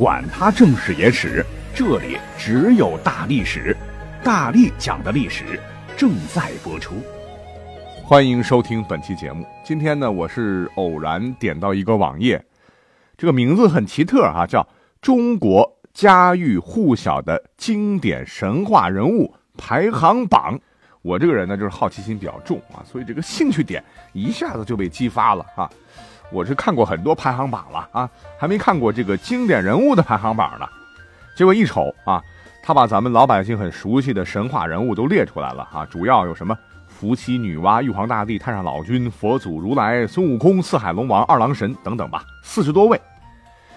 管他正史野史。这里只有大历史，大力讲的历史正在播出。欢迎收听本期节目。今天呢，我是偶然点到一个网页，这个名字很奇特哈，叫《中国家喻户晓的经典神话人物排行榜》。我这个人呢，就是好奇心比较重啊，所以这个兴趣点一下子就被激发了啊。我是看过很多排行榜了啊，还没看过这个经典人物的排行榜呢。结果一瞅啊，他把咱们老百姓很熟悉的神话人物都列出来了啊，主要有什么伏羲、女娲、玉皇大帝、太上老君、佛祖、如来、孙悟空、四海龙王、二郎神等等吧，四十多位。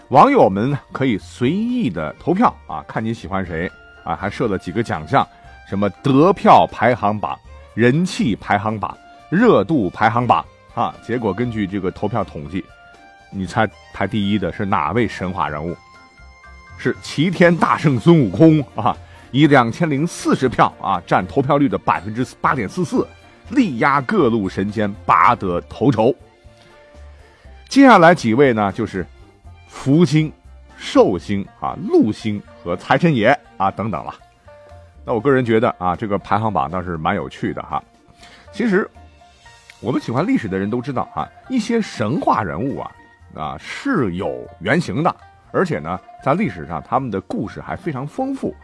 网友们可以随意的投票啊，看你喜欢谁啊，还设了几个奖项，什么得票排行榜、人气排行榜、热度排行榜啊。结果根据这个投票统计，你猜排第一的是哪位神话人物？是齐天大圣孙悟空啊，以两千零四十票啊，占投票率的百分之八点四四，力压各路神仙，拔得头筹。接下来几位呢，就是福星、寿星啊、禄星和财神爷啊等等了。那我个人觉得啊，这个排行榜倒是蛮有趣的哈。其实我们喜欢历史的人都知道啊，一些神话人物啊啊是有原型的。而且呢，在历史上他们的故事还非常丰富，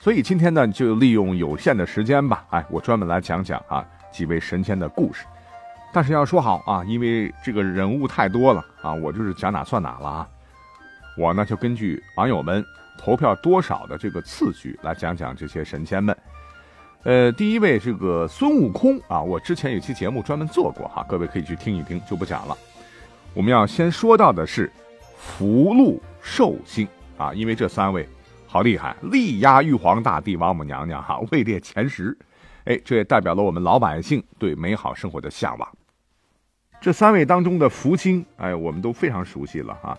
所以今天呢，就利用有限的时间吧，哎，我专门来讲讲啊几位神仙的故事。但是要说好啊，因为这个人物太多了啊，我就是讲哪算哪了啊。我呢就根据网友们投票多少的这个次序来讲讲这些神仙们。呃，第一位这个孙悟空啊，我之前有期节目专门做过哈，各位可以去听一听，就不讲了。我们要先说到的是福禄。寿星啊，因为这三位好厉害，力压玉皇大帝、王母娘娘哈，位列前十。哎，这也代表了我们老百姓对美好生活的向往。这三位当中的福星，哎，我们都非常熟悉了哈。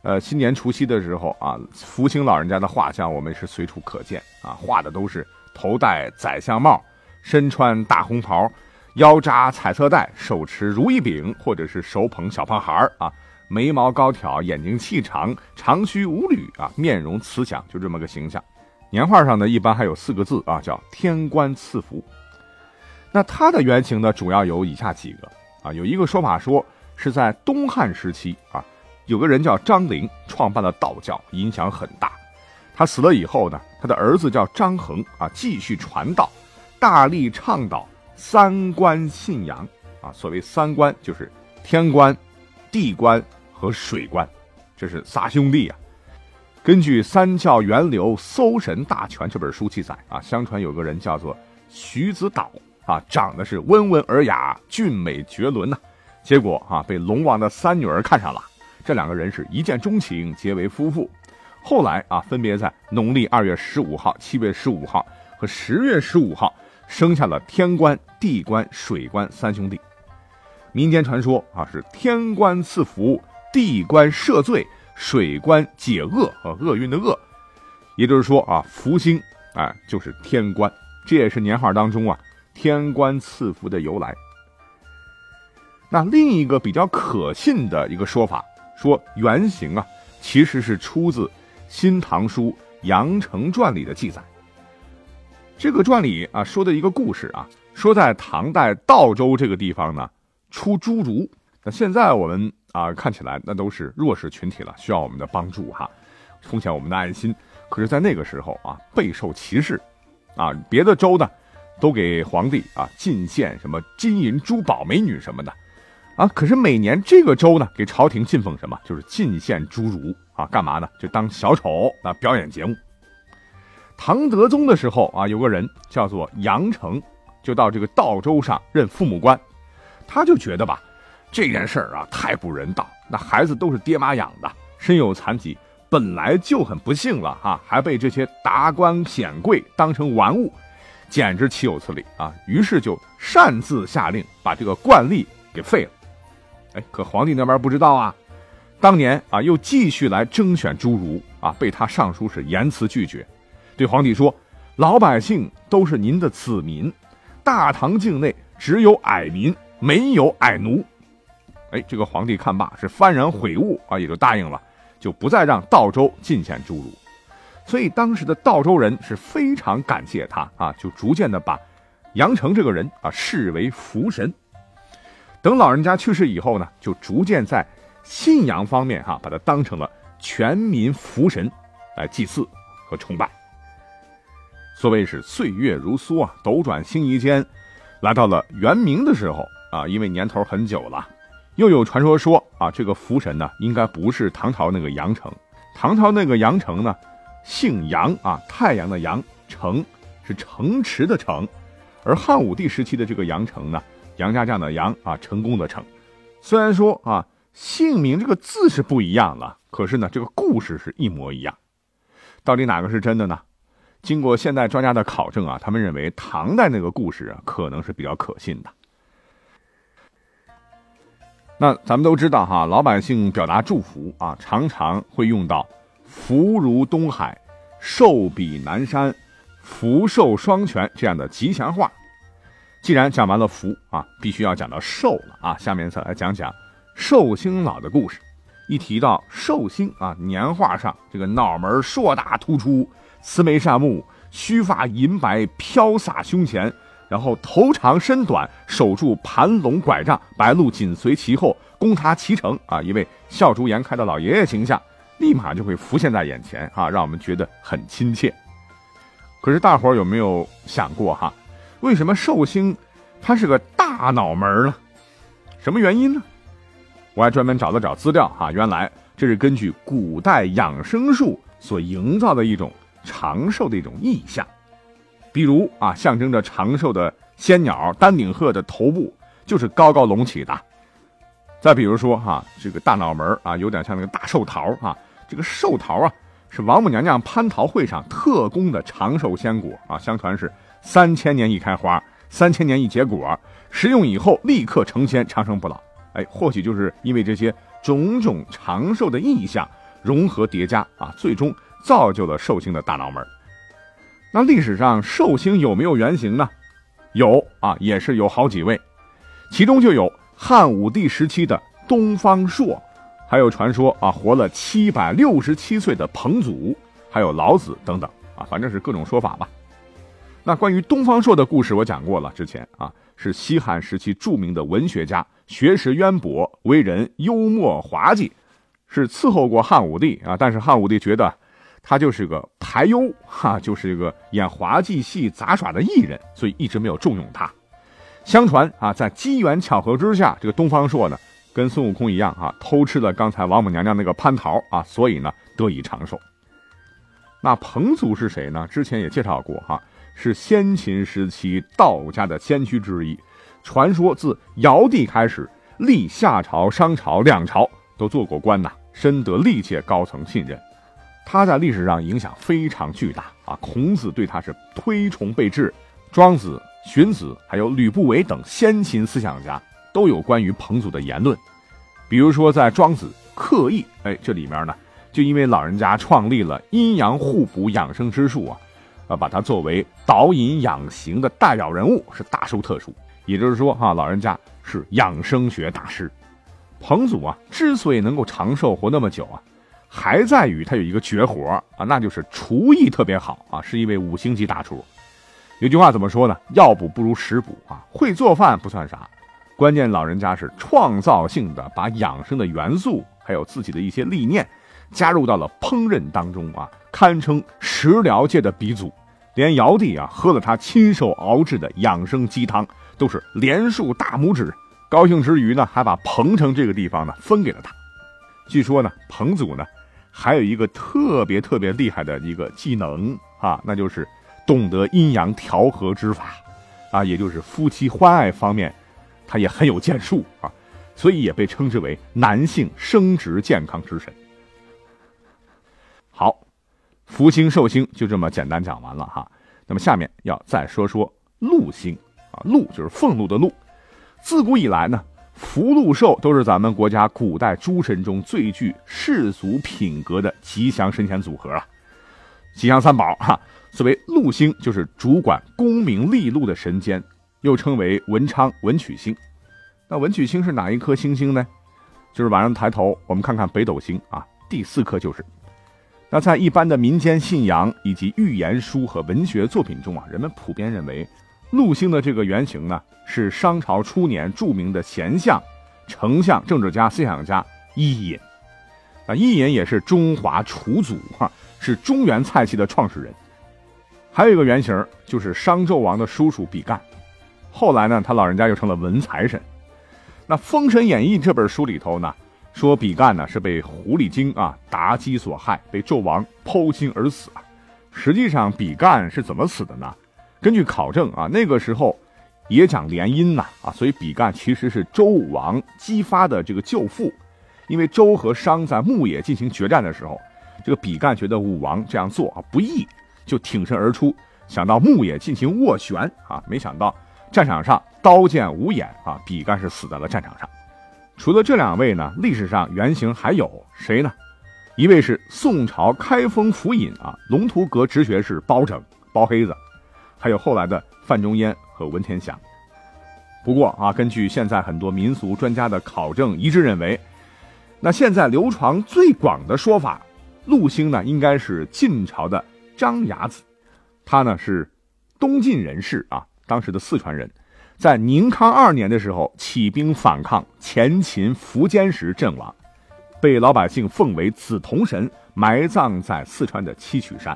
呃，新年除夕的时候啊，福星老人家的画像我们是随处可见啊，画的都是头戴宰相帽，身穿大红袍，腰扎彩色带，手持如意饼，或者是手捧小胖孩儿啊。眉毛高挑，眼睛细长，长须无缕啊，面容慈祥，就这么个形象。年画上呢，一般还有四个字啊，叫天官赐福。那它的原型呢，主要有以下几个啊。有一个说法说是在东汉时期啊，有个人叫张陵，创办了道教，影响很大。他死了以后呢，他的儿子叫张衡啊，继续传道，大力倡导三官信仰啊。所谓三官，就是天官、地官。和水官，这是仨兄弟啊。根据《三教源流搜神大全》这本书记载啊，相传有个人叫做徐子岛啊，长得是温文尔雅、俊美绝伦呐。结果啊，被龙王的三女儿看上了，这两个人是一见钟情，结为夫妇。后来啊，分别在农历二月十五号、七月十五号和十月十五号生下了天官、地官、水官三兄弟。民间传说啊，是天官赐福。地官赦罪，水官解厄和，厄运的厄，也就是说啊，福星啊就是天官，这也是年画当中啊天官赐福的由来。那另一个比较可信的一个说法，说原型啊其实是出自《新唐书·杨承传》里的记载。这个传里啊说的一个故事啊，说在唐代道州这个地方呢出侏儒，那现在我们。啊，看起来那都是弱势群体了，需要我们的帮助哈，奉献我们的爱心。可是，在那个时候啊，备受歧视，啊，别的州呢，都给皇帝啊进献什么金银珠宝、美女什么的，啊，可是每年这个州呢，给朝廷进奉什么，就是进献侏儒啊，干嘛呢？就当小丑啊，表演节目。唐德宗的时候啊，有个人叫做杨成，就到这个道州上任父母官，他就觉得吧。这件事儿啊，太不人道。那孩子都是爹妈养的，身有残疾，本来就很不幸了哈，还被这些达官显贵当成玩物，简直岂有此理啊！于是就擅自下令把这个惯例给废了。哎，可皇帝那边不知道啊，当年啊又继续来征选侏儒啊，被他上书是严词拒绝，对皇帝说：“老百姓都是您的子民，大唐境内只有矮民，没有矮奴。”哎，这个皇帝看罢是幡然悔悟啊，也就答应了。就不再让道州进献侏儒，所以当时的道州人是非常感谢他啊，就逐渐的把杨成这个人啊视为福神。等老人家去世以后呢，就逐渐在信仰方面哈把他当成了全民福神来祭祀和崇拜。所谓是岁月如梭啊，斗转星移间，来到了元明的时候啊，因为年头很久了。又有传说说啊，这个福神呢，应该不是唐朝那个杨城。唐朝那个杨城呢，姓杨啊，太阳的阳，城是城池的城。而汉武帝时期的这个杨城呢，杨家将的杨啊，成功的成。虽然说啊，姓名这个字是不一样了，可是呢，这个故事是一模一样。到底哪个是真的呢？经过现代专家的考证啊，他们认为唐代那个故事啊，可能是比较可信的。那咱们都知道哈，老百姓表达祝福啊，常常会用到“福如东海，寿比南山，福寿双全”这样的吉祥话。既然讲完了福啊，必须要讲到寿了啊。下面再来讲讲寿星老的故事。一提到寿星啊，年画上这个脑门硕大突出，慈眉善目，须发银白飘洒胸前。然后头长身短，手拄盘龙拐杖，白鹿紧随其后，供他骑乘啊！一位笑逐颜开的老爷爷形象，立马就会浮现在眼前啊，让我们觉得很亲切。可是大伙有没有想过哈，为什么寿星他是个大脑门呢？什么原因呢？我还专门找了找资料哈，原来这是根据古代养生术所营造的一种长寿的一种意象。比如啊，象征着长寿的仙鸟丹顶鹤的头部就是高高隆起的。再比如说哈，这个大脑门啊，有点像那个大寿桃啊。这个寿桃啊，是王母娘娘蟠桃会上特供的长寿仙果啊。相传是三千年一开花，三千年一结果，食用以后立刻成仙，长生不老。哎，或许就是因为这些种种长寿的意象融合叠加啊，最终造就了寿星的大脑门。那历史上寿星有没有原型呢？有啊，也是有好几位，其中就有汉武帝时期的东方朔，还有传说啊活了七百六十七岁的彭祖，还有老子等等啊，反正是各种说法吧。那关于东方朔的故事我讲过了，之前啊是西汉时期著名的文学家，学识渊博，为人幽默滑稽，是伺候过汉武帝啊，但是汉武帝觉得。他就是个排忧哈，就是一个演滑稽戏杂耍的艺人，所以一直没有重用他。相传啊，在机缘巧合之下，这个东方朔呢，跟孙悟空一样啊，偷吃了刚才王母娘娘那个蟠桃啊，所以呢得以长寿。那彭祖是谁呢？之前也介绍过哈，是先秦时期道家的先驱之一。传说自尧帝开始，历夏朝、商朝两朝都做过官呐，深得历届高层信任。他在历史上影响非常巨大啊！孔子对他是推崇备至，庄子、荀子还有吕不韦等先秦思想家都有关于彭祖的言论。比如说，在《庄子·刻意》哎这里面呢，就因为老人家创立了阴阳互补养生之术啊，啊，把他作为导引养形的代表人物，是大书特书。也就是说，哈，老人家是养生学大师。彭祖啊，之所以能够长寿活那么久啊。还在于他有一个绝活啊，那就是厨艺特别好啊，是一位五星级大厨。有句话怎么说呢？药补不如食补啊，会做饭不算啥，关键老人家是创造性的把养生的元素，还有自己的一些理念，加入到了烹饪当中啊，堪称食疗界的鼻祖。连尧帝啊喝了他亲手熬制的养生鸡汤，都是连竖大拇指，高兴之余呢，还把彭城这个地方呢分给了他。据说呢，彭祖呢。还有一个特别特别厉害的一个技能啊，那就是懂得阴阳调和之法，啊，也就是夫妻欢爱方面，他也很有建树啊，所以也被称之为男性生殖健康之神。好，福星寿星就这么简单讲完了哈。那么下面要再说说禄星啊，禄就是俸禄的禄。自古以来呢，福禄寿都是咱们国家古代诸神中最具世俗品格的吉祥神仙组合啊。吉祥三宝哈，所谓禄星就是主管功名利禄的神仙，又称为文昌、文曲星。那文曲星是哪一颗星星呢？就是晚上抬头我们看看北斗星啊，第四颗就是。那在一般的民间信仰以及寓言书和文学作品中啊，人们普遍认为，禄星的这个原型呢是商朝初年著名的贤相、丞相、政治家、思想家伊尹。啊，伊尹也是中华楚祖哈，是中原菜系的创始人。还有一个原型就是商纣王的叔叔比干，后来呢，他老人家又成了文财神。那《封神演义》这本书里头呢？说比干呢是被狐狸精啊妲己所害，被纣王剖心而死啊。实际上，比干是怎么死的呢？根据考证啊，那个时候也讲联姻呐啊，所以比干其实是周武王姬发的这个舅父。因为周和商在牧野进行决战的时候，这个比干觉得武王这样做啊不义，就挺身而出，想到牧野进行斡旋啊，没想到战场上刀剑无眼啊，比干是死在了战场上。除了这两位呢，历史上原型还有谁呢？一位是宋朝开封府尹啊，龙图阁直学士包拯包黑子，还有后来的范仲淹和文天祥。不过啊，根据现在很多民俗专家的考证，一致认为，那现在流传最广的说法，陆星呢应该是晋朝的张牙子，他呢是东晋人士啊，当时的四川人。在宁康二年的时候，起兵反抗前秦苻坚时阵亡，被老百姓奉为紫铜神，埋葬在四川的七曲山。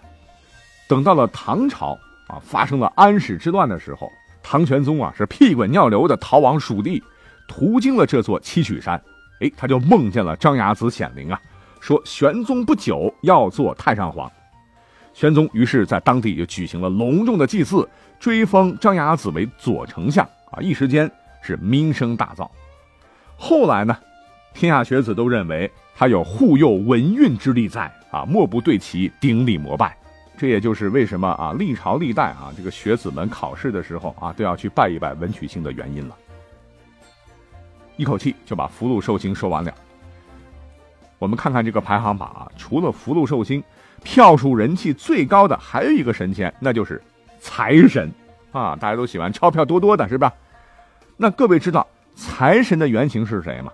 等到了唐朝啊，发生了安史之乱的时候，唐玄宗啊是屁滚尿流的逃往蜀地，途经了这座七曲山，哎，他就梦见了张牙子显灵啊，说玄宗不久要做太上皇。玄宗于是在当地就举行了隆重的祭祀，追封张牙子为左丞相。啊，一时间是名声大噪。后来呢，天下学子都认为他有护佑文运之力在啊，莫不对其顶礼膜拜。这也就是为什么啊，历朝历代啊，这个学子们考试的时候啊，都要去拜一拜文曲星的原因了。一口气就把福禄寿星说完了。我们看看这个排行榜啊，除了福禄寿星，票数人气最高的还有一个神仙，那就是财神。啊，大家都喜欢钞票多多的，是吧？那各位知道财神的原型是谁吗？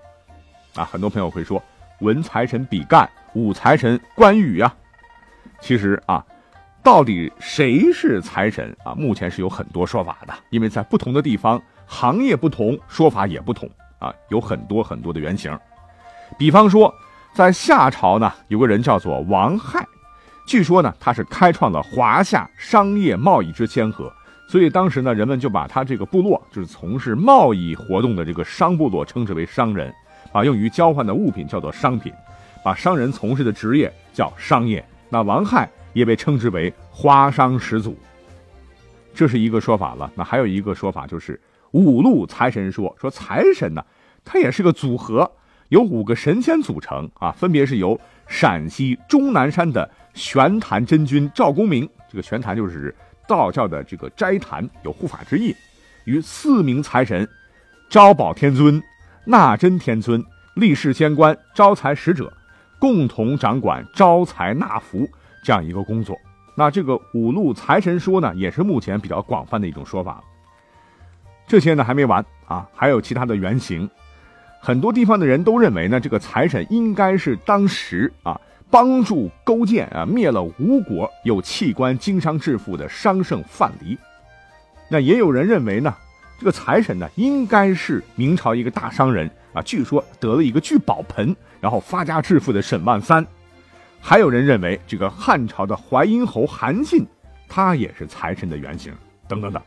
啊，很多朋友会说文财神比干，武财神关羽呀。其实啊，到底谁是财神啊？目前是有很多说法的，因为在不同的地方，行业不同，说法也不同啊，有很多很多的原型。比方说，在夏朝呢，有个人叫做王亥，据说呢，他是开创了华夏商业贸易之先河。所以当时呢，人们就把他这个部落，就是从事贸易活动的这个商部落，称之为商人，把用于交换的物品叫做商品，把商人从事的职业叫商业。那王亥也被称之为花商始祖，这是一个说法了。那还有一个说法就是五路财神说，说财神呢，它也是个组合，由五个神仙组成啊，分别是由陕西终南山的玄坛真君赵公明，这个玄坛就是。道教的这个斋坛有护法之意，与四名财神招宝天尊、纳真天尊、立世仙官、招财使者共同掌管招财纳福这样一个工作。那这个五路财神说呢，也是目前比较广泛的一种说法。这些呢还没完啊，还有其他的原型。很多地方的人都认为呢，这个财神应该是当时啊。帮助勾践啊灭了吴国有器官经商致富的商圣范蠡，那也有人认为呢，这个财神呢应该是明朝一个大商人啊，据说得了一个聚宝盆，然后发家致富的沈万三，还有人认为这个汉朝的淮阴侯韩信，他也是财神的原型，等等等。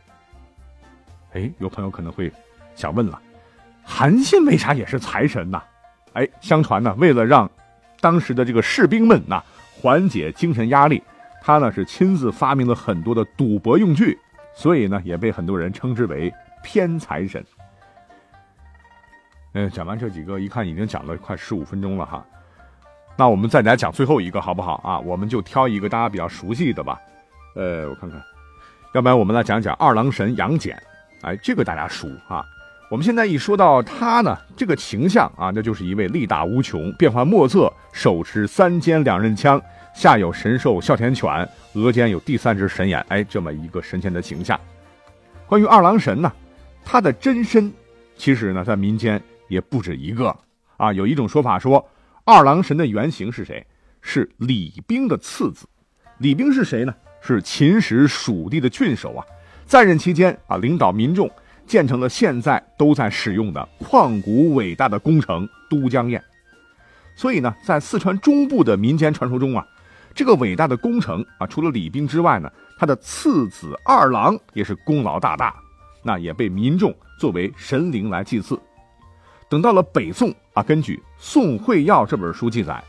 哎，有朋友可能会想问了，韩信为啥也是财神呢？哎，相传呢，为了让当时的这个士兵们呐，缓解精神压力，他呢是亲自发明了很多的赌博用具，所以呢也被很多人称之为偏财神。嗯，讲完这几个，一看已经讲了快十五分钟了哈。那我们再来讲最后一个好不好啊？我们就挑一个大家比较熟悉的吧。呃，我看看，要不然我们来讲讲二郎神杨戬。哎，这个大家熟啊。我们现在一说到他呢，这个形象啊，那就是一位力大无穷、变幻莫测，手持三尖两刃枪，下有神兽哮天犬，额间有第三只神眼，哎，这么一个神仙的形象。关于二郎神呢，他的真身其实呢，在民间也不止一个啊。有一种说法说，二郎神的原型是谁？是李冰的次子。李冰是谁呢？是秦时蜀地的郡守啊，在任期间啊，领导民众。建成了现在都在使用的旷古伟大的工程都江堰，所以呢，在四川中部的民间传说中啊，这个伟大的工程啊，除了李冰之外呢，他的次子二郎也是功劳大大，那也被民众作为神灵来祭祀。等到了北宋啊，根据《宋会要》这本书记载，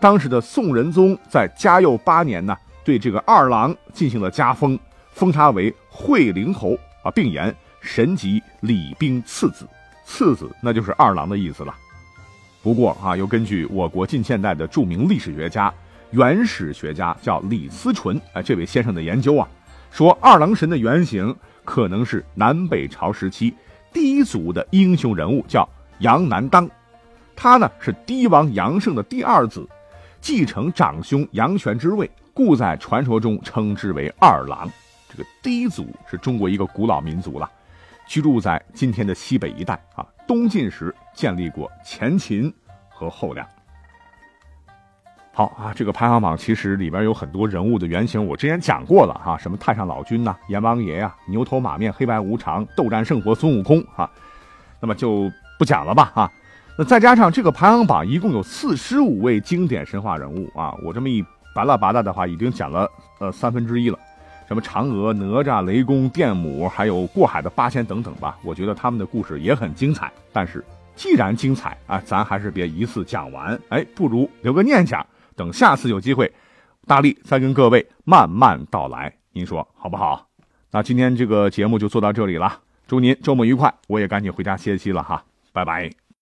当时的宋仁宗在嘉佑八年呢，对这个二郎进行了加封，封他为惠陵侯啊，并言。神级李冰次子，次子那就是二郎的意思了。不过啊，又根据我国近现代的著名历史学家、原始学家叫李思纯哎这位先生的研究啊，说二郎神的原型可能是南北朝时期第一族的英雄人物，叫杨难当。他呢是帝王杨胜的第二子，继承长兄杨玄之位，故在传说中称之为二郎。这个氐族是中国一个古老民族了。居住在今天的西北一带啊，东晋时建立过前秦和后梁。好啊，这个排行榜其实里边有很多人物的原型，我之前讲过了哈，什么太上老君呐、阎王爷呀、牛头马面、黑白无常、斗战胜佛孙悟空哈，那么就不讲了吧哈。那再加上这个排行榜一共有四十五位经典神话人物啊，我这么一巴拉巴拉的话，已经讲了呃三分之一了。什么嫦娥、哪吒、雷公、电母，还有过海的八仙等等吧，我觉得他们的故事也很精彩。但是既然精彩啊，咱还是别一次讲完，哎，不如留个念想，等下次有机会，大力再跟各位慢慢道来，您说好不好？那今天这个节目就做到这里了，祝您周末愉快，我也赶紧回家歇息了哈，拜拜。